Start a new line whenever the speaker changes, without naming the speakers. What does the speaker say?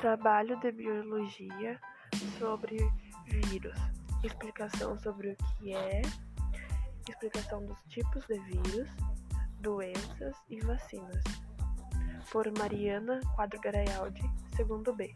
Trabalho de biologia sobre vírus. Explicação sobre o que é, explicação dos tipos de vírus, doenças e vacinas. Por Mariana Quadro Garayaldi, segundo B.